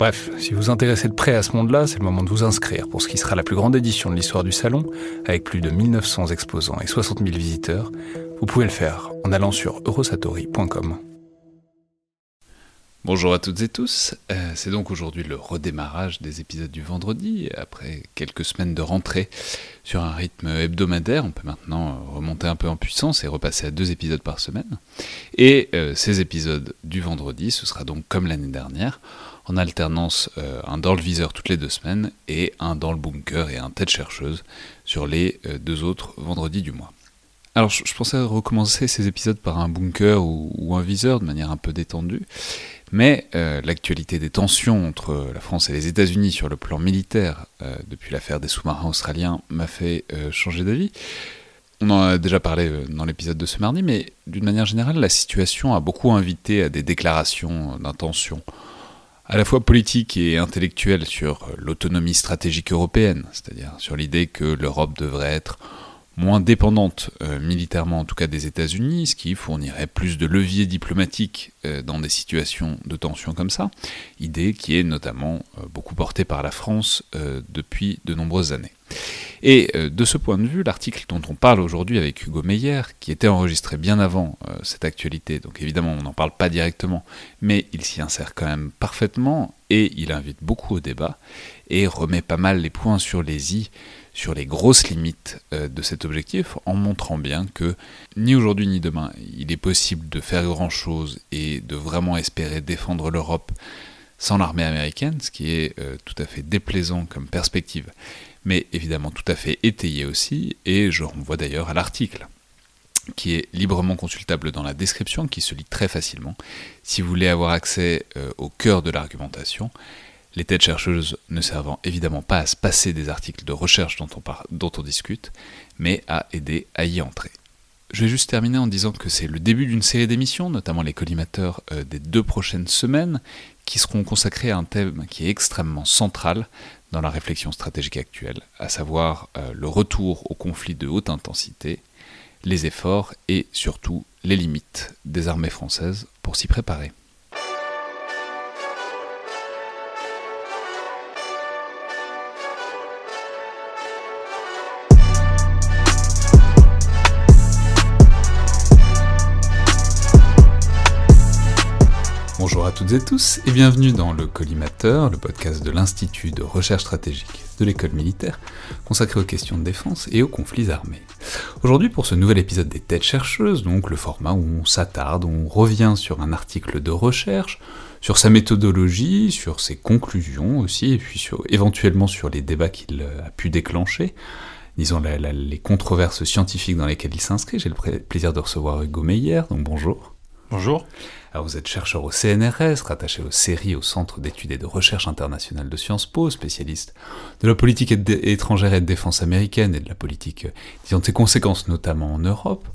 Bref, si vous vous intéressez de près à ce monde-là, c'est le moment de vous inscrire pour ce qui sera la plus grande édition de l'histoire du salon, avec plus de 1900 exposants et 60 000 visiteurs, vous pouvez le faire en allant sur eurosatori.com. Bonjour à toutes et tous, euh, c'est donc aujourd'hui le redémarrage des épisodes du vendredi, après quelques semaines de rentrée sur un rythme hebdomadaire, on peut maintenant remonter un peu en puissance et repasser à deux épisodes par semaine. Et euh, ces épisodes du vendredi, ce sera donc comme l'année dernière, en alternance euh, un dans le viseur toutes les deux semaines et un dans le bunker et un tête chercheuse sur les deux autres vendredis du mois. Alors je, pensais recommencer ces épisodes par un bunker ou, un viseur de manière un peu détendue, mais euh, l'actualité des tensions entre la France et les États-Unis sur le plan militaire euh, depuis l'affaire des sous-marins australiens m'a fait euh, changer d'avis. On en a déjà parlé dans l'épisode de ce mardi, mais d'une manière générale, la situation a beaucoup invité à des déclarations d'intention, à la fois politiques et intellectuelles sur l'autonomie stratégique européenne, c'est-à-dire sur l'idée que l'Europe devrait être moins dépendante euh, militairement en tout cas des États-Unis, ce qui fournirait plus de leviers diplomatiques euh, dans des situations de tension comme ça, idée qui est notamment euh, beaucoup portée par la France depuis de nombreuses années. Et de ce point de vue, l'article dont on parle aujourd'hui avec Hugo Meyer, qui était enregistré bien avant cette actualité, donc évidemment on n'en parle pas directement, mais il s'y insère quand même parfaitement, et il invite beaucoup au débat, et remet pas mal les points sur les i sur les grosses limites euh, de cet objectif en montrant bien que ni aujourd'hui ni demain il est possible de faire grand-chose et de vraiment espérer défendre l'Europe sans l'armée américaine, ce qui est euh, tout à fait déplaisant comme perspective, mais évidemment tout à fait étayé aussi, et je renvoie d'ailleurs à l'article qui est librement consultable dans la description, qui se lit très facilement, si vous voulez avoir accès euh, au cœur de l'argumentation, les têtes chercheuses ne servant évidemment pas à se passer des articles de recherche dont on, dont on discute, mais à aider à y entrer. Je vais juste terminer en disant que c'est le début d'une série d'émissions, notamment les collimateurs euh, des deux prochaines semaines, qui seront consacrées à un thème qui est extrêmement central dans la réflexion stratégique actuelle, à savoir euh, le retour au conflit de haute intensité, les efforts et surtout les limites des armées françaises pour s'y préparer. Toutes et tous et bienvenue dans le Collimateur, le podcast de l'Institut de recherche stratégique de l'école militaire, consacré aux questions de défense et aux conflits armés. Aujourd'hui pour ce nouvel épisode des têtes chercheuses, donc le format où on s'attarde, on revient sur un article de recherche, sur sa méthodologie, sur ses conclusions aussi, et puis éventuellement sur les débats qu'il a pu déclencher, disons les controverses scientifiques dans lesquelles il s'inscrit. J'ai le plaisir de recevoir Hugo Meyer, donc bonjour. Bonjour. Alors vous êtes chercheur au CNRS, rattaché aux séries au Centre d'études et de recherche internationale de Sciences Po, spécialiste de la politique étrangère et de défense américaine et de la politique, disons, de ses conséquences notamment en Europe.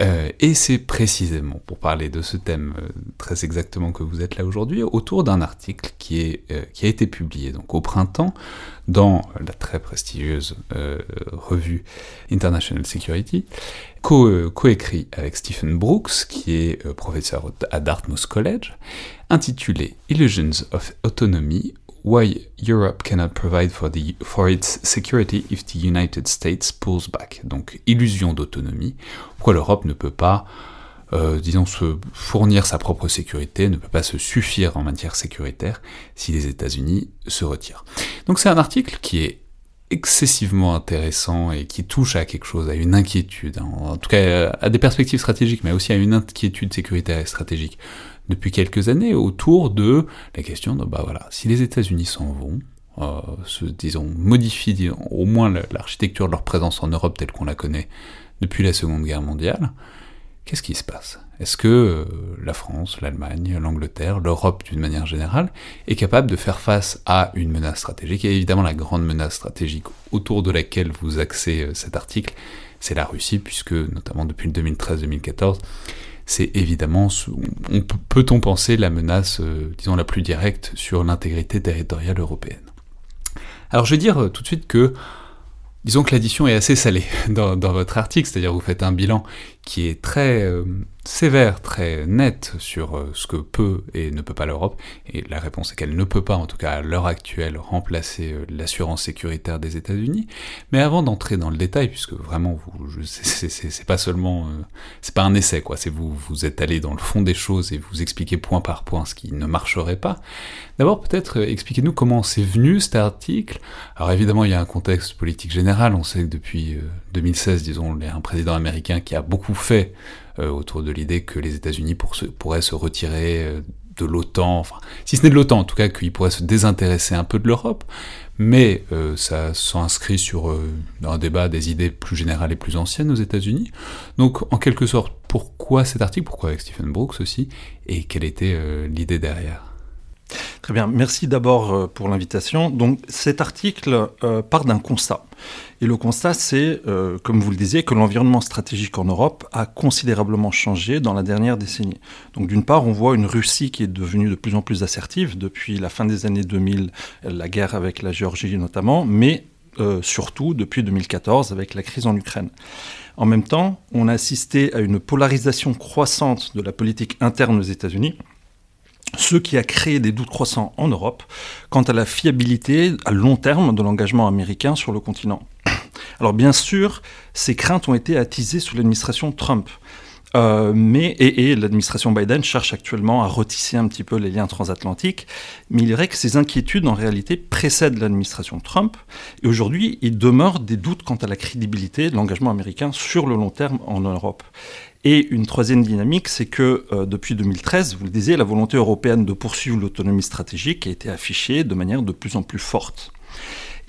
Euh, et c'est précisément pour parler de ce thème euh, très exactement que vous êtes là aujourd'hui, autour d'un article qui, est, euh, qui a été publié donc au printemps dans la très prestigieuse revue International Security, coécrit avec Stephen Brooks, qui est professeur à Dartmouth College, intitulé Illusions of Autonomy Why Europe cannot provide for, the, for its security if the United States pulls back. Donc, illusion d'autonomie. Pourquoi l'Europe ne peut pas, euh, disons, se fournir sa propre sécurité, ne peut pas se suffire en matière sécuritaire si les États-Unis se retirent? Donc, c'est un article qui est excessivement intéressant et qui touche à quelque chose, à une inquiétude, en tout cas à des perspectives stratégiques, mais aussi à une inquiétude sécuritaire et stratégique depuis quelques années autour de la question de, bah voilà, si les États-Unis s'en vont, euh, se, disons, modifient au moins l'architecture de leur présence en Europe telle qu'on la connaît depuis la Seconde Guerre mondiale, qu'est-ce qui se passe? Est-ce que euh, la France, l'Allemagne, l'Angleterre, l'Europe d'une manière générale est capable de faire face à une menace stratégique? Et évidemment, la grande menace stratégique autour de laquelle vous axez euh, cet article, c'est la Russie, puisque notamment depuis le 2013-2014, c'est évidemment, peut-on penser, la menace, euh, disons, la plus directe sur l'intégrité territoriale européenne? Alors je vais dire tout de suite que Disons que l'addition est assez salée dans, votre article, c'est-à-dire vous faites un bilan qui est très euh, sévère, très net sur euh, ce que peut et ne peut pas l'Europe, et la réponse est qu'elle ne peut pas, en tout cas à l'heure actuelle, remplacer euh, l'assurance sécuritaire des États-Unis. Mais avant d'entrer dans le détail, puisque vraiment, vous, c'est pas seulement, c'est pas un essai, quoi, c'est vous, vous êtes allé dans le fond des choses et vous expliquez point par point ce qui ne marcherait pas. D'abord, peut-être expliquez-nous comment c'est venu cet article. Alors évidemment, il y a un contexte politique général. On sait que depuis 2016, disons, il y a un président américain qui a beaucoup fait euh, autour de l'idée que les États-Unis pourraient se retirer euh, de l'OTAN, enfin, si ce n'est de l'OTAN, en tout cas, qu'ils pourraient se désintéresser un peu de l'Europe, mais euh, ça s'inscrit sur un débat des idées plus générales et plus anciennes aux États-Unis. Donc, en quelque sorte, pourquoi cet article? Pourquoi avec Stephen Brooks aussi? Et quelle était l'idée derrière? Très bien, merci d'abord pour l'invitation. Donc cet article part d'un constat. Et le constat, c'est, euh, comme vous le disiez, que l'environnement stratégique en Europe a considérablement changé dans la dernière décennie. Donc d'une part, on voit une Russie qui est devenue de plus en plus assertive depuis la fin des années 2000, la guerre avec la Géorgie notamment, mais euh, surtout depuis 2014 avec la crise en Ukraine. En même temps, on a assisté à une polarisation croissante de la politique interne aux États-Unis, ce qui a créé des doutes croissants en Europe quant à la fiabilité à long terme de l'engagement américain sur le continent. Alors bien sûr, ces craintes ont été attisées sous l'administration Trump. Euh, mais, et, l'administration Biden cherche actuellement à retisser un petit peu les liens transatlantiques, mais il est vrai que ces inquiétudes en réalité précèdent l'administration Trump, et aujourd'hui il demeure des doutes quant à la crédibilité de l'engagement américain sur le long terme en Europe. Et une troisième dynamique, c'est que euh, depuis 2013, vous le disiez, la volonté européenne de poursuivre l'autonomie stratégique a été affichée de manière de plus en plus forte.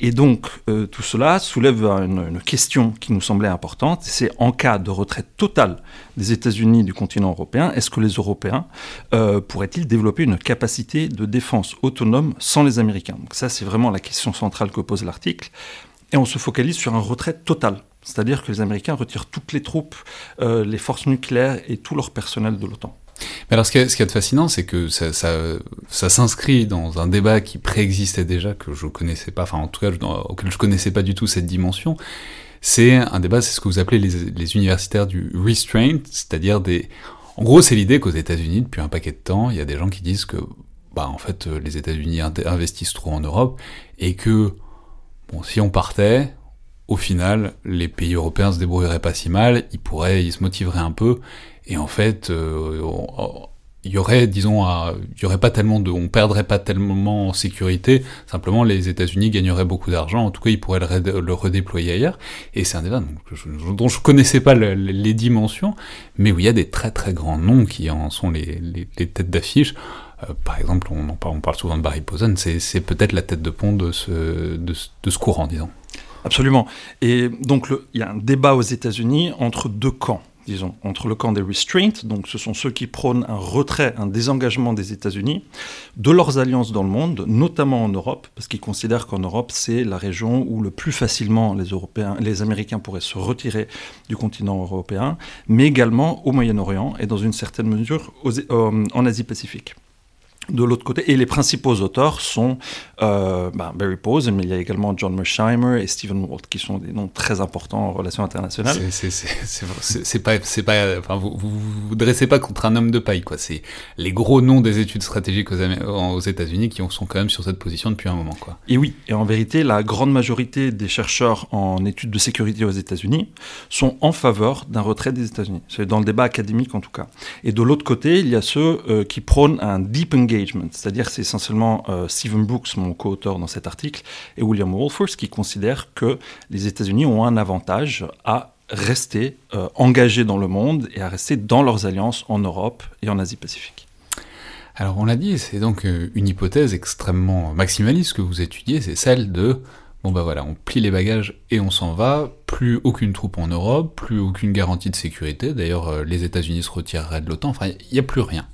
Et donc, euh, tout cela soulève une, question qui nous semblait importante, c'est en cas de retraite totale des États-Unis du continent européen, est-ce que les Européens euh, pourraient-ils développer une capacité de défense autonome sans les Américains? Donc ça, c'est vraiment la question centrale que pose l'article. Et on se focalise sur un retrait total c'est-à-dire que les Américains retirent toutes les troupes, euh, les forces nucléaires et tout leur personnel de l'OTAN. Mais alors, ce qui est, fascinant, c'est que ça, s'inscrit dans un débat qui préexistait déjà, que je connaissais pas, enfin, en tout cas, auquel je connaissais pas du tout cette dimension. C'est un débat, c'est ce que vous appelez les, universitaires du restraint, c'est-à-dire des. En gros, c'est l'idée qu'aux États-Unis, depuis un paquet de temps, il y a des gens qui disent que, bah, en fait, les États-Unis investissent trop en Europe et que, bon, si on partait, au final, les pays européens se débrouilleraient pas si mal, ils pourraient, ils se motiveraient un peu, et en fait, euh, il y aurait, disons, il y aurait pas tellement de, on perdrait pas tellement en sécurité. Simplement, les États-Unis gagneraient beaucoup d'argent. En tout cas, ils pourraient le, redéployer ailleurs. Et c'est un débat dont je connaissais pas les dimensions, mais où il y a des très très grands noms qui en sont les, têtes d'affiche. Euh, par exemple, on, parle, on parle souvent de Barry Posen, c'est peut-être la tête de pont de ce, de ce courant, disons. Absolument. Et donc, il y a un débat aux États-Unis entre deux camps, disons, entre le camp des restraints, donc ce sont ceux qui prônent un retrait, un désengagement des États-Unis de leurs alliances dans le monde, notamment en Europe, parce qu'ils considèrent qu'en Europe, c'est la région où le plus facilement les Américains pourraient se retirer du continent européen, mais également au Moyen-Orient et dans une certaine mesure euh, en Asie-Pacifique de l'autre côté. Et les principaux auteurs sont euh, bah, Barry Pose, mais il y a également John Mersheimer et Stephen Walt, qui sont des noms très importants en relations internationales. C'est pas, c'est pas, enfin, vous, vous, vous dressez pas contre un homme de paille, quoi. C'est les gros noms des études stratégiques aux, aux États-Unis qui sont quand même sur cette position depuis un moment, quoi. Et oui, et en vérité, la grande majorité des chercheurs en études de sécurité aux États-Unis sont en faveur d'un retrait des États-Unis. C'est dans le débat académique en tout cas. Et de l'autre côté, il y a ceux euh, qui prônent un deep engagement c'est-à-dire c'est essentiellement euh, Stephen Brooks, mon co-auteur dans cet article, et William Wolfers qui considèrent que les États-Unis ont un avantage à rester euh, engagés dans le monde et à rester dans leurs alliances en Europe et en Asie-Pacifique. Alors on l'a dit, c'est donc euh, une hypothèse extrêmement maximaliste que vous étudiez, c'est celle de bon bah voilà, on plie les bagages et on s'en va, plus aucune troupe en Europe, plus aucune garantie de sécurité, d'ailleurs les États-Unis se retireraient de l'OTAN, enfin il n'y a plus rien.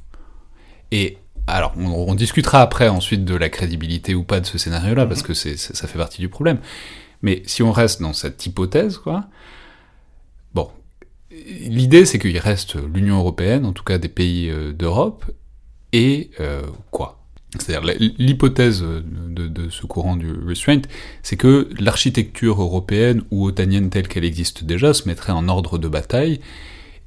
Et alors, on, discutera après ensuite de la crédibilité ou pas de ce scénario-là, parce mhm. que ça fait partie du problème. Mais si on reste dans cette hypothèse, quoi, bon, l'idée c'est qu'il reste l'Union européenne, en tout cas des pays euh, d'Europe, et euh, quoi? C'est-à-dire l'hypothèse de, ce courant du restraint, c'est que l'architecture européenne ou otanienne telle qu'elle existe déjà se mettrait en ordre de bataille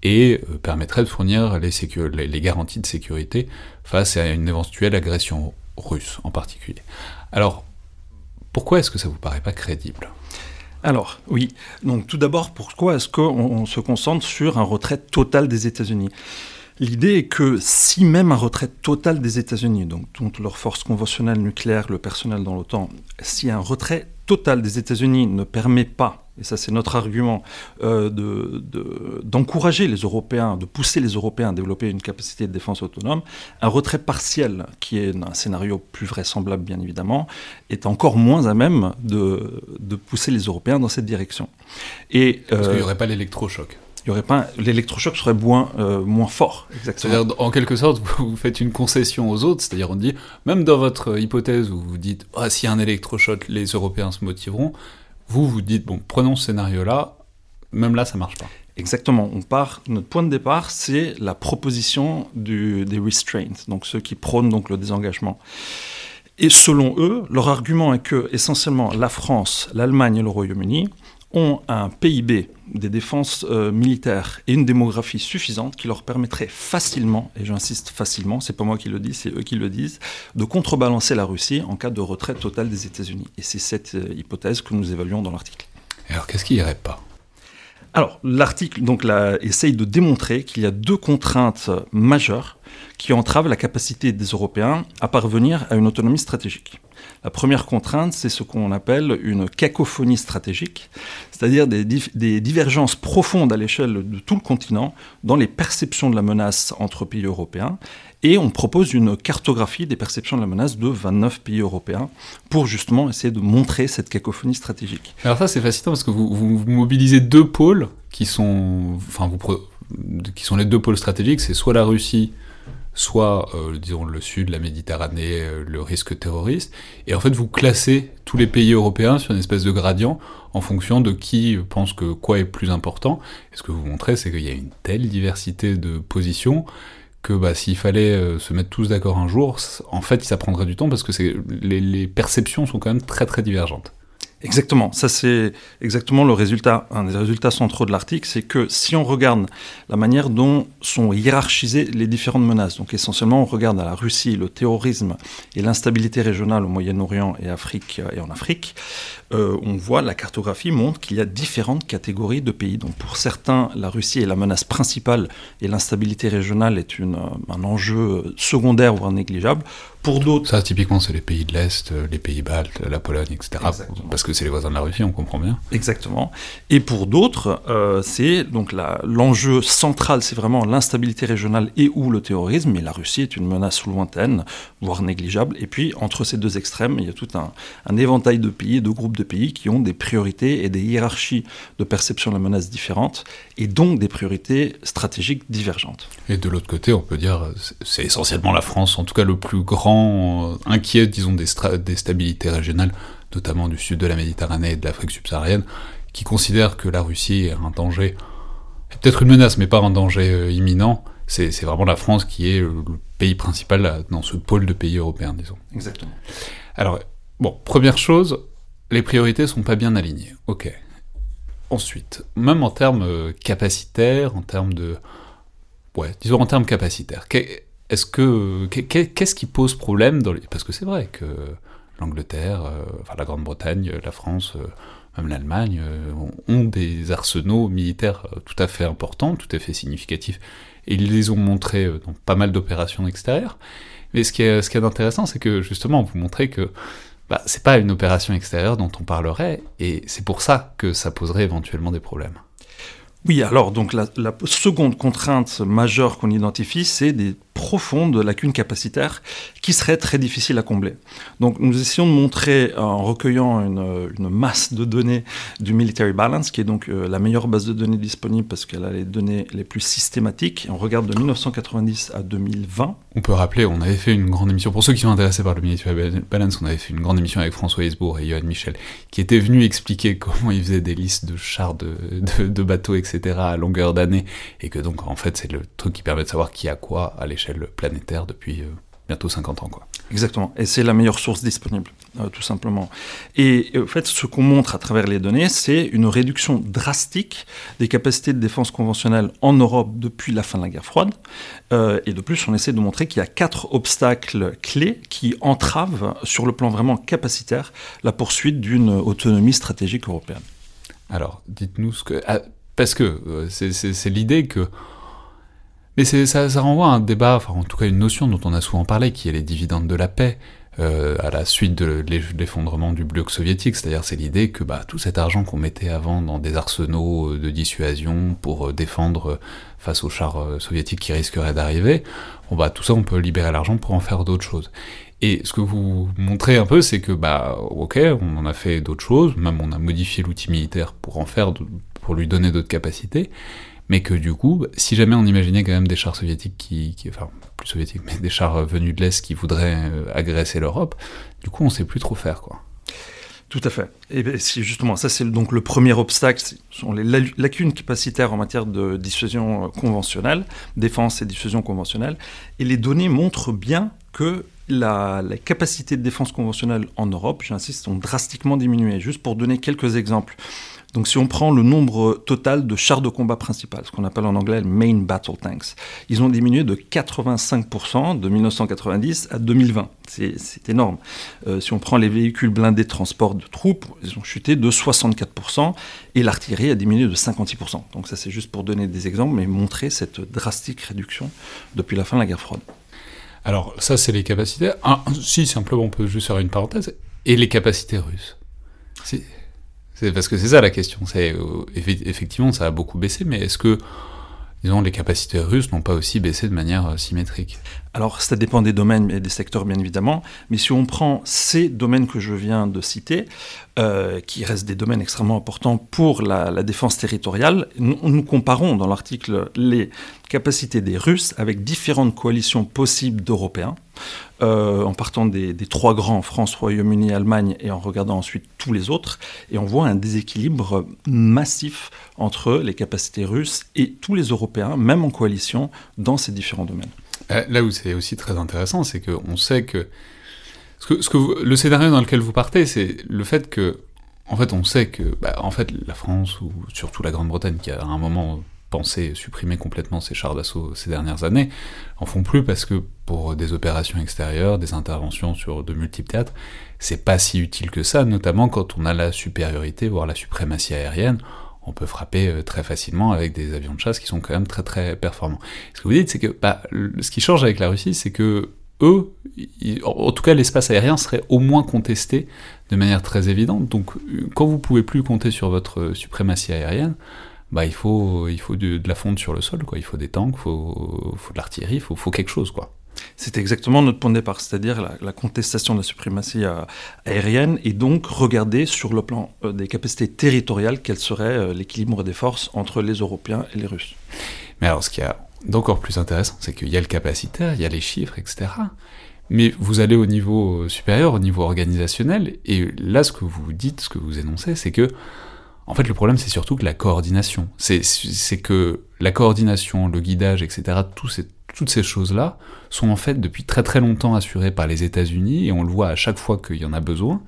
et euh, permettrait de fournir les, garanties de sécurité face à une éventuelle agression russe en particulier. Alors, pourquoi est-ce que ça vous paraît pas crédible? Alors, oui. Donc, tout d'abord, pourquoi est-ce qu'on se concentre sur un retrait total des États-Unis? L'idée est que si même un retrait total des États-Unis, donc toutes leurs forces conventionnelles nucléaires, le personnel dans l'OTAN, si un retrait total des États-Unis ne permet pas, et ça c'est notre argument, euh, d'encourager les Européens, de pousser les Européens à développer une capacité de défense autonome, un retrait partiel, qui est un scénario plus vraisemblable bien évidemment, est encore moins à même de, pousser les Européens dans cette direction. Et, Parce qu'il n'y euh, aurait pas l'électrochoc il y aurait pas l'électrochoc serait moins euh, moins fort exactement. C'est-à-dire en quelque sorte vous, faites une concession aux autres, c'est-à-dire on dit même dans votre hypothèse où vous dites ah s'il y a un électrochoc les Européens se motiveront, vous vous dites bon prenons ce scénario-là, même là ça marche pas. Exactement, on part notre point de départ c'est la proposition des restraints, donc ceux qui prônent donc le désengagement. Et selon eux, leur argument est que essentiellement la France, l'Allemagne et le Royaume-Uni ont un PIB des défenses euh, militaires et une démographie suffisante qui leur permettrait facilement, et j'insiste facilement, c'est pas moi qui le dis, c'est eux qui le disent, de contrebalancer la Russie en cas de retrait total des États-Unis. Et c'est cette euh, hypothèse que nous évaluons dans l'article. Alors qu'est-ce qui irait pas? Alors, l'article donc, essaye de démontrer qu'il y a deux contraintes majeures qui entravent la capacité des Européens à parvenir à une autonomie stratégique. La première contrainte, c'est ce qu'on appelle une cacophonie stratégique, c'est-à-dire des, divergences profondes à l'échelle de tout le continent dans les perceptions de la menace entre pays européens. Et on propose une cartographie des perceptions de la menace de 29 pays européens pour justement essayer de montrer cette cacophonie stratégique. Alors ça c'est fascinant parce que vous, mobilisez deux pôles qui sont, enfin qui sont les deux pôles stratégiques, c'est soit la Russie soit, euh, disons, le sud, la Méditerranée, euh, le risque terroriste, et en fait vous classez tous les pays européens sur une espèce de gradient en fonction de qui pense que quoi est plus important. Et ce que vous montrez, c'est qu'il y a une telle diversité de positions que bah, s'il fallait euh, se mettre tous d'accord un jour, en fait ça prendrait du temps parce que les, les perceptions sont quand même très très divergentes. Exactement, ça c'est exactement le résultat, un des résultats centraux de l'article, c'est que si on regarde la manière dont sont hiérarchisées les différentes menaces, donc essentiellement on regarde à la Russie, le terrorisme et l'instabilité régionale au Moyen-Orient et, en Afrique, euh, on voit la cartographie montre qu'il y a différentes catégories de pays. Donc pour certains, la Russie est la menace principale et l'instabilité régionale est euh, un enjeu secondaire voire négligeable. Pour d'autres, ça typiquement c'est les pays de l'est, euh, les pays baltes, la Pologne, etc. Parce que c'est les voisins de la Russie, on comprend bien. Exactement. Et pour d'autres, c'est donc l'enjeu central, c'est vraiment l'instabilité régionale et ou le terrorisme. Mais la Russie est une menace lointaine, voire négligeable. Et puis entre ces deux extrêmes, il y a tout un, un éventail de pays, de groupes de pays qui ont des priorités et des hiérarchies de perception de la menace différentes, et donc des priorités stratégiques divergentes. Et de l'autre côté, on peut dire, c'est essentiellement la France, en tout cas le plus grand euh, inquiet, disons, des, des stabilités régionales, notamment du sud de la Méditerranée et de l'Afrique subsaharienne, qui considère que la Russie est un danger, peut-être une menace, mais pas un danger euh, imminent. C'est vraiment la France qui est le pays principal dans ce pôle de pays européens, disons. Exactement. Alors, bon, première chose, les priorités sont pas bien alignées. Ok. Ensuite, même en termes euh, capacitaires, en termes de... Ouais, disons en termes capacitaires, est-ce que... Qu'est-ce qui pose problème dans les... Parce que c'est vrai que l'Angleterre, euh, enfin la Grande-Bretagne, la France, euh, même l'Allemagne, ont des arsenaux militaires tout à fait importants, tout à fait significatifs, et ils les ont montrés dans pas mal d'opérations extérieures. Mais ce qui est, ce qui est intéressant, c'est que justement, vous montrez que bah, c'est pas une opération extérieure dont on parlerait, et c'est pour ça que ça poserait éventuellement des problèmes. Oui, alors donc la, seconde contrainte majeure qu'on identifie, c'est des profonde de lacunes capacitaires qui seraient très difficiles à combler. Donc nous essayons de montrer en recueillant une, masse de données du Military Balance, qui est donc euh, la meilleure base de données disponible parce qu'elle a les données les plus systématiques. on regarde de 1990 à 2020. On peut rappeler, on avait fait une grande émission, pour ceux qui sont intéressés par le Military Balance, on avait fait une grande émission avec François Hesbourg et Johan Michel, qui étaient venus expliquer comment ils faisaient des listes de chars, de, bateaux, etc. à longueur d'année, et que donc en fait c'est le truc qui permet de savoir qui a quoi à l'échelle planétaire depuis... Euh, bientôt 50 ans. Quoi. Exactement, et c'est la meilleure source disponible, euh, tout simplement. Et en fait, ce qu'on montre à travers les données, c'est une réduction drastique des capacités de défense conventionnelle en Europe depuis la fin de la guerre froide. Euh, et de plus, on essaie de montrer qu'il y a quatre obstacles clés qui entravent, sur le plan vraiment capacitaire, la poursuite d'une autonomie stratégique européenne. Alors, dites-nous ce que... Ah, parce que euh, c'est l'idée que mais ça, renvoie à un débat, enfin en tout cas une notion dont on a souvent parlé, qui est les dividendes de la paix, euh, à la suite de l'effondrement du bloc soviétique, c'est-à-dire c'est l'idée que bah, tout cet argent qu'on mettait avant dans des arsenaux euh, de dissuasion pour défendre face aux chars soviétiques qui risqueraient d'arriver, bah tout ça on peut libérer l'argent pour en faire d'autres choses. Et ce que vous montrez un peu, c'est que bah ok, on en a fait d'autres choses, même on a modifié l'outil militaire pour en faire, pour lui donner d'autres capacités, mais que du coup, si jamais on imaginait quand même des chars soviétiques qui, enfin plus soviétiques, mais des chars venus de l'Est qui voudraient euh, agresser l'Europe, du coup on sait plus trop faire quoi. Tout à fait. Et ben, justement, ça c'est donc le premier obstacle, ce sont les lacunes capacitaires en matière de dissuasion euh, conventionnelle, défense et dissuasion conventionnelle. Et les données montrent bien que la, les capacités de défense conventionnelle en Europe, j'insiste, ont drastiquement diminué. Juste pour donner quelques exemples. Donc si on prend le nombre total de chars de combat principal, ce qu'on appelle en anglais main battle tanks, ils ont diminué de 85% de 1990 à 2020. C'est énorme. Euh, si on prend les véhicules blindés de transport de troupes, ils ont chuté de 64% et l'artillerie a diminué de 56%. Donc ça c'est juste pour donner des exemples, mais montrer cette drastique réduction depuis la fin de la guerre froide. Alors ça c'est les capacités. Ah, si simplement on peut juste faire une parenthèse. Et les capacités russes. C'est parce que c'est ça la question. Euh, effectivement ça a beaucoup baissé, mais est-ce que les capacités russes n'ont pas aussi baissé de manière euh, symétrique? Alors ça dépend des domaines et des secteurs bien évidemment, mais si on prend ces domaines que je viens de citer, euh, qui restent des domaines extrêmement importants pour la, défense territoriale, nous comparons dans l'article les capacités des Russes avec différentes coalitions possibles d'Européens. Euh, en partant des, trois grands, France, Royaume-Uni, Allemagne, et en regardant ensuite tous les autres, et on voit un déséquilibre massif entre les capacités russes et tous les Européens, même en coalition, dans ces différents domaines. Euh, là où c'est aussi très intéressant, c'est qu'on sait que, ce que, le scénario dans lequel vous partez, c'est le fait que, en fait, on sait que, bah, en fait, la France ou surtout la Grande-Bretagne, qui a à un moment pensé supprimer complètement ces chars d'assaut ces dernières années, en font plus parce que pour des opérations extérieures, des interventions sur de multiples théâtres, c'est pas si utile que ça, notamment quand on a la supériorité, voire la suprématie aérienne, on peut frapper euh, très facilement avec des avions de chasse qui sont quand même très très performants. Ce que vous dites, c'est que bah, ce qui change avec la Russie, c'est que eux, en tout cas l'espace aérien serait au moins contesté de manière très évidente. Donc quand vous pouvez plus compter sur votre suprématie aérienne, bah, il faut, il faut de, la fonte sur le sol, quoi. Il faut des tanks, il faut, faut, de l'artillerie, il faut, faut, quelque chose, quoi. C'est exactement notre point de départ, c'est-à-dire la, contestation de la suprématie euh, aérienne et donc regarder sur le plan euh, des capacités territoriales quel serait euh, l'équilibre des forces entre les Européens et les Russes. Mais alors, ce qui est d'encore plus intéressant, c'est qu'il y a le capacitaire, il y a les chiffres, etc. Mais vous allez au niveau supérieur, au niveau organisationnel, et là, ce que vous dites, ce que vous énoncez, c'est que en fait, le problème, c'est surtout que la coordination. C'est que la coordination, le guidage, etc., toutes ces choses-là sont en fait depuis très très longtemps assurées par les États-Unis et on le voit à chaque fois qu'il y en a besoin.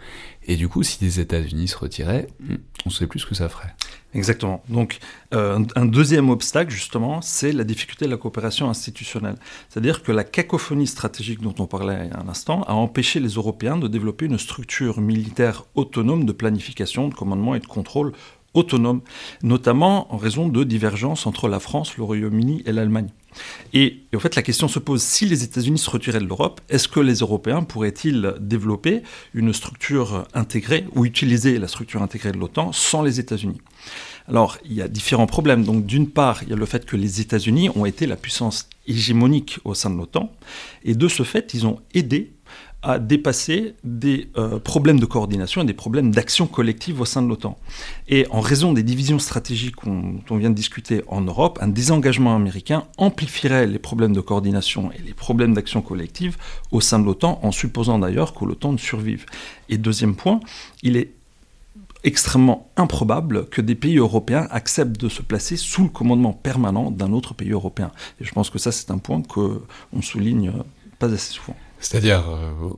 Et du coup, si les États-Unis se retiraient, on ne sait plus ce que ça ferait. Exactement. Donc, euh, un deuxième obstacle, justement, c'est la difficulté de la coopération institutionnelle. C'est-à-dire que la cacophonie stratégique dont on parlait un instant a empêché les Européens de développer une structure militaire autonome de planification, de commandement et de contrôle autonome, notamment en raison de divergences entre la France, le Royaume-Uni et l'Allemagne. Et, en fait, la question se pose, si les États-Unis se retiraient de l'Europe, est-ce que les Européens pourraient-ils développer une structure intégrée ou utiliser la structure intégrée de l'OTAN sans les États-Unis? Alors, il y a différents problèmes. Donc, d'une part, il y a le fait que les États-Unis ont été la puissance hégémonique au sein de l'OTAN, et de ce fait, ils ont aidé à dépasser des euh, problèmes de coordination et des problèmes d'action collective au sein de l'OTAN. Et en raison des divisions stratégiques dont on vient de discuter en Europe, un désengagement américain amplifierait les problèmes de coordination et les problèmes d'action collective au sein de l'OTAN, en supposant d'ailleurs que l'OTAN ne survive. Et deuxième point, il est extrêmement improbable que des pays européens acceptent de se placer sous le commandement permanent d'un autre pays européen. Et je pense que ça, c'est un point qu'on souligne pas assez souvent. C'est-à-dire, euh,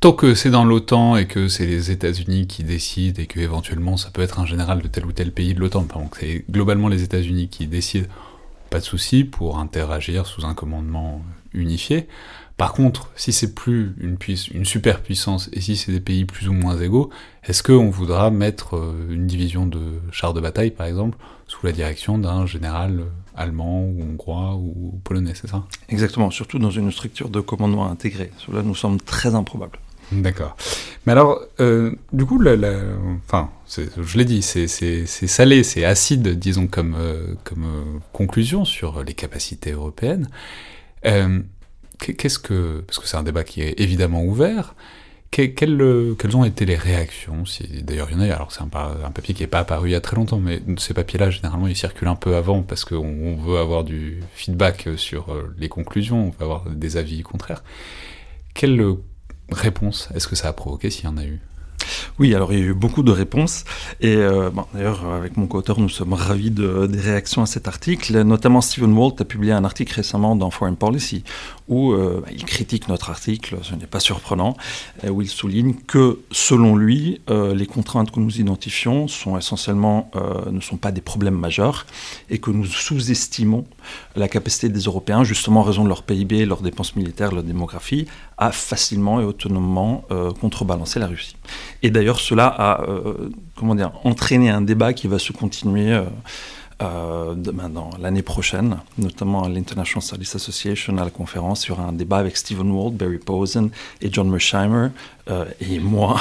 tant que c'est dans l'OTAN et que c'est les États-Unis qui décident et que éventuellement ça peut être un général de tel ou tel pays de l'OTAN, donc c'est globalement les États-Unis qui décident, pas de souci pour interagir sous un commandement unifié. Par contre, si c'est plus une, une superpuissance et si c'est des pays plus ou moins égaux, est-ce qu'on voudra mettre euh, une division de chars de bataille, par exemple, sous la direction d'un général euh, allemand ou hongrois ou polonais, c'est ça? Exactement, surtout dans une structure de commandement intégrée. Cela nous semble très improbable. D'accord. Mais alors, euh, du coup, la, enfin, je l'ai dit, c'est salé, c'est acide, disons, comme, comme conclusion sur les capacités européennes. Qu'est-ce que, parce que c'est un débat qui est évidemment ouvert, quelles, ont été les réactions D'ailleurs, il y en a, alors c'est un, papier qui n'est pas apparu il y a très longtemps, mais ces papiers-là, généralement, ils circulent un peu avant parce qu'on veut avoir du feedback sur euh, les conclusions, on veut avoir des avis contraires. Quelle réponse est-ce que ça a provoqué s'il y en a eu? Oui, alors il y a eu beaucoup de réponses. Et euh, d'ailleurs, avec mon co-auteur, nous sommes ravis de, des réactions à cet article. Notamment, Stephen Walt a publié un article récemment dans Foreign Policy où euh, bah, il critique notre article, ce n'est pas surprenant, où il souligne que, selon lui, euh, les contraintes que nous identifions ne sont pas des problèmes majeurs et que nous sous-estimons la capacité des Européens, justement en raison de leur PIB, leurs dépenses militaires, leur démographie, à facilement et autonomement contrebalancer la Russie. Et d'ailleurs, cela a euh, comment dire, entraîné un débat qui va se continuer euh, euh, dans l'année prochaine, notamment à l'International Studies Association, à la conférence, sur un débat avec Stephen Wald, Barry Posen et John Mersheimer, et moi,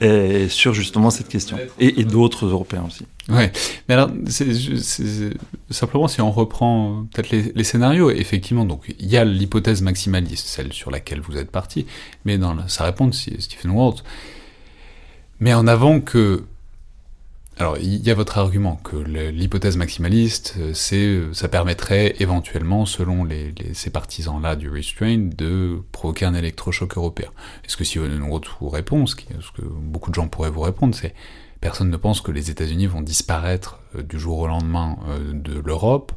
sur justement cette question. Et, d'autres Européens aussi. Ouais, mais alors, simplement si on reprend peut-être les, scénarios, effectivement, donc il y a l'hypothèse maximaliste, celle sur laquelle vous êtes parti, mais dans sa réponse, Stephen Walt, mais en avant que... Alors, il y a votre argument que l'hypothèse maximaliste, euh, c'est, euh, ça permettrait éventuellement, selon ces partisans-là du restraint, de provoquer un électrochoc européen. Est-ce que si une autre réponse, ce que beaucoup de gens pourraient vous répondre, c'est personne ne pense que les États-Unis vont disparaître euh, du jour au lendemain de l'Europe,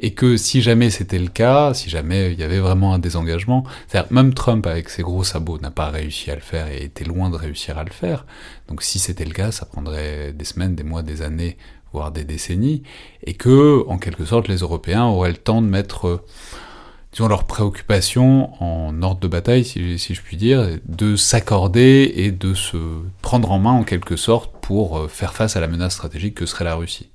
et que si jamais c'était le cas, si jamais il y avait vraiment un désengagement, c'est-à-dire même Trump avec ses gros sabots n'a pas réussi à le faire et était loin de réussir à le faire, donc si c'était le cas, ça prendrait des semaines, des mois, des années, voire des décennies, et que, en quelque sorte, les Européens auraient le temps de mettre, disons, leurs préoccupations en ordre de bataille, si, si je puis dire, de s'accorder et de se prendre en main, en quelque sorte, pour euh, faire face à la menace stratégique que serait la Russie.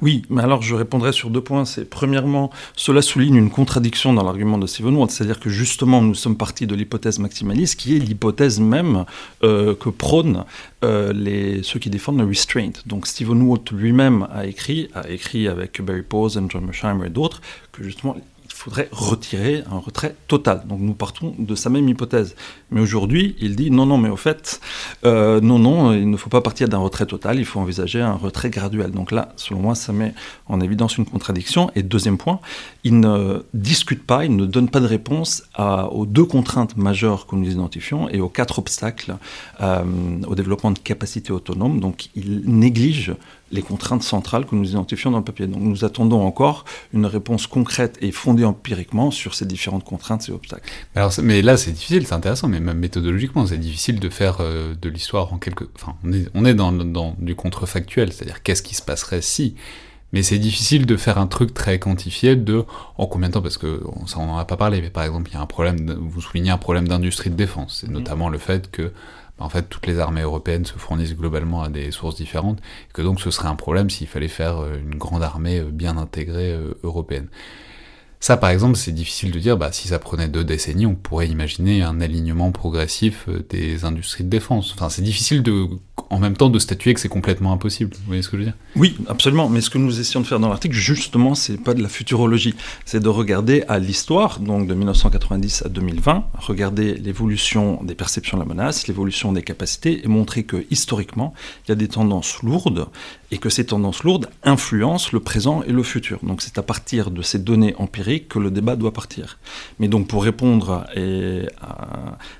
Oui, mais alors je répondrai sur deux points. C'est premièrement, cela souligne une contradiction dans l'argument de Stephen Walt, c'est-à-dire que justement nous sommes partis de l'hypothèse maximaliste, qui est l'hypothèse même euh, que prônent euh, ceux qui défendent le restraint. Donc Stephen Walt lui-même a écrit, a écrit avec Barry Pose, John Mersheimer et d'autres, que justement faudrait retirer un retrait total. Donc nous partons de sa même hypothèse. Mais aujourd'hui, il dit non, non, mais au fait, euh, non, non, il ne faut pas partir d'un retrait total, il faut envisager un retrait graduel. Donc là, selon moi, ça met en évidence une contradiction. Et deuxième point, il ne discute pas, il ne donne pas de réponse aux deux contraintes majeures que nous identifions et aux quatre obstacles euh, au développement de capacités autonomes. Donc il néglige les contraintes centrales que nous identifions dans le papier. Donc nous attendons encore une réponse concrète et fondée empiriquement sur ces différentes contraintes et obstacles. Alors, mais là, c'est difficile, c'est intéressant, mais même méthodologiquement, c'est difficile de faire euh, de l'histoire en quelque... Enfin, on est, on est dans, dans, du contrefactuel, c'est-à-dire qu'est-ce qui se passerait si... Mais c'est difficile de faire un truc très quantifié de en combien de temps, parce que ça on n'en a pas parlé, mais par exemple, il y a un problème, vous soulignez un problème d'industrie de défense, c'est mmh. notamment le fait que en fait, toutes les armées européennes se fournissent globalement à des sources différentes, et que donc ce serait un problème s'il fallait faire euh, une grande armée euh, bien intégrée euh, européenne. Ça, par exemple, c'est difficile de dire, bah, si ça prenait deux décennies, on pourrait imaginer un alignement progressif des industries de défense. Enfin, c'est difficile de, en même temps de statuer que c'est complètement impossible. Vous voyez ce que je veux dire? Oui, absolument. Mais ce que nous essayons de faire dans l'article, justement, c'est pas de la futurologie. C'est de regarder à l'histoire, donc de 1990 à 2020, regarder l'évolution des perceptions de la menace, l'évolution des capacités, et montrer que, historiquement, il y a des tendances lourdes, et que ces tendances lourdes influencent le présent et le futur. Donc c'est à partir de ces données empiriques que le débat doit partir. Mais donc pour répondre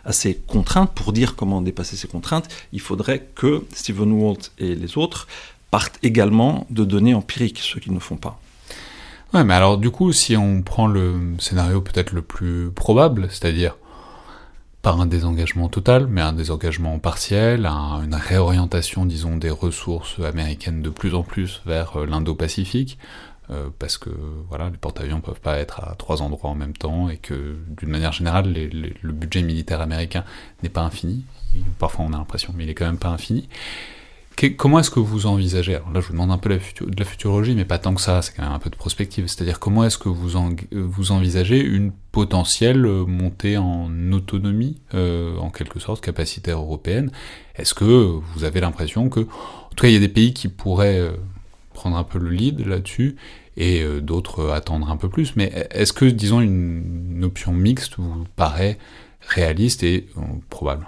à, ces contraintes, pour dire comment dépasser ces contraintes, il faudrait que Stephen Walt et les autres partent également de données empiriques, ce qu'ils ne font pas. Ouais, mais alors du coup, si on prend le scénario peut-être le plus probable, c'est-à-dire un désengagement total, mais un désengagement partiel, une réorientation, disons, des ressources américaines de plus en plus vers euh, l'Indo-Pacifique, euh, parce que voilà, les porte-avions peuvent pas être à trois endroits en même temps, et que d'une manière générale, le budget militaire américain n'est pas infini. Parfois on a l'impression, mais il est quand même pas infini comment est-ce que vous envisagez Alors là, je vous demande un peu de la futurologie, mais pas tant que ça, c'est quand même un peu de prospective. C'est-à-dire, comment est-ce que vous, vous envisagez une potentielle euh, montée en autonomie, euh, en quelque sorte, capacitaire européenne? Est-ce que vous avez l'impression que, en tout cas, il y a des pays qui pourraient prendre un peu le lead là-dessus, et d'autres attendre un peu plus, mais est-ce que, disons, une option mixte vous paraît réaliste et probable?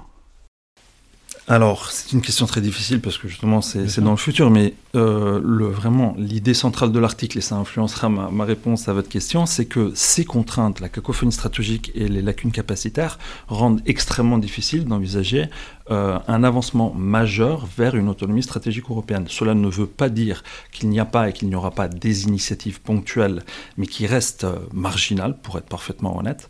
Alors, c'est une question très difficile parce que justement, c'est dans le futur, mais euh, le, vraiment, l'idée centrale de l'article, et ça influencera ma, réponse à votre question, c'est que ces contraintes, la cacophonie stratégique et les lacunes capacitaires, rendent extrêmement difficile d'envisager euh, un avancement majeur vers une autonomie stratégique européenne. Cela ne veut pas dire qu'il n'y a pas et qu'il n'y aura pas des initiatives ponctuelles, mais qui restent euh, marginales, pour être parfaitement honnête.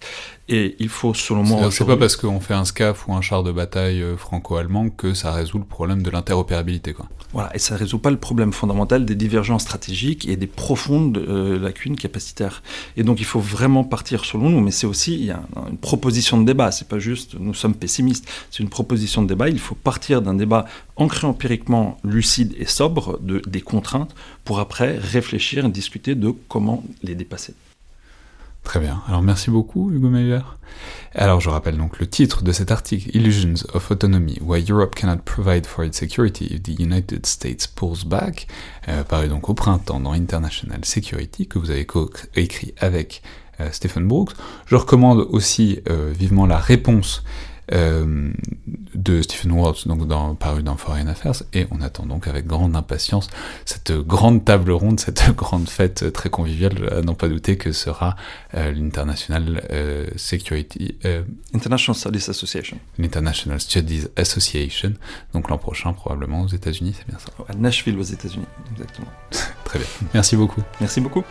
Et il faut, selon moi. C'est pas parce qu'on fait un SCAF ou un char de bataille euh, franco-allemand que ça résout le problème de l'interopérabilité. Voilà, et ça ne résout pas le problème fondamental des divergences stratégiques et des profondes lacunes capacitaires. Et donc il faut vraiment partir, selon nous, mais c'est aussi il y a une proposition de débat, c'est pas juste nous sommes pessimistes, c'est une proposition de il faut partir d'un débat ancré empiriquement, lucide et sobre de, des contraintes pour après réfléchir et discuter de comment les dépasser. Très bien. Alors merci beaucoup Hugo Meyer. Alors je rappelle donc le titre de cet article Illusions of Autonomy Why Europe Cannot Provide for Its Security if the United States Pulls Back, euh, paru donc au printemps dans International Security que vous avez écrit avec euh, Stephen Brooks. Je recommande aussi euh, vivement la réponse euh, de Stephen Waltz, donc dans, paru dans Foreign Affairs, et on attend donc avec grande impatience cette grande table ronde, cette grande fête très conviviale, à n'en pas douter que sera euh, l'International euh, Security... International Studies Association. L'International Studies Association, donc l'an prochain probablement aux États-Unis, c'est bien ça À Nashville aux États-Unis, exactement. très bien. Merci beaucoup. Merci beaucoup.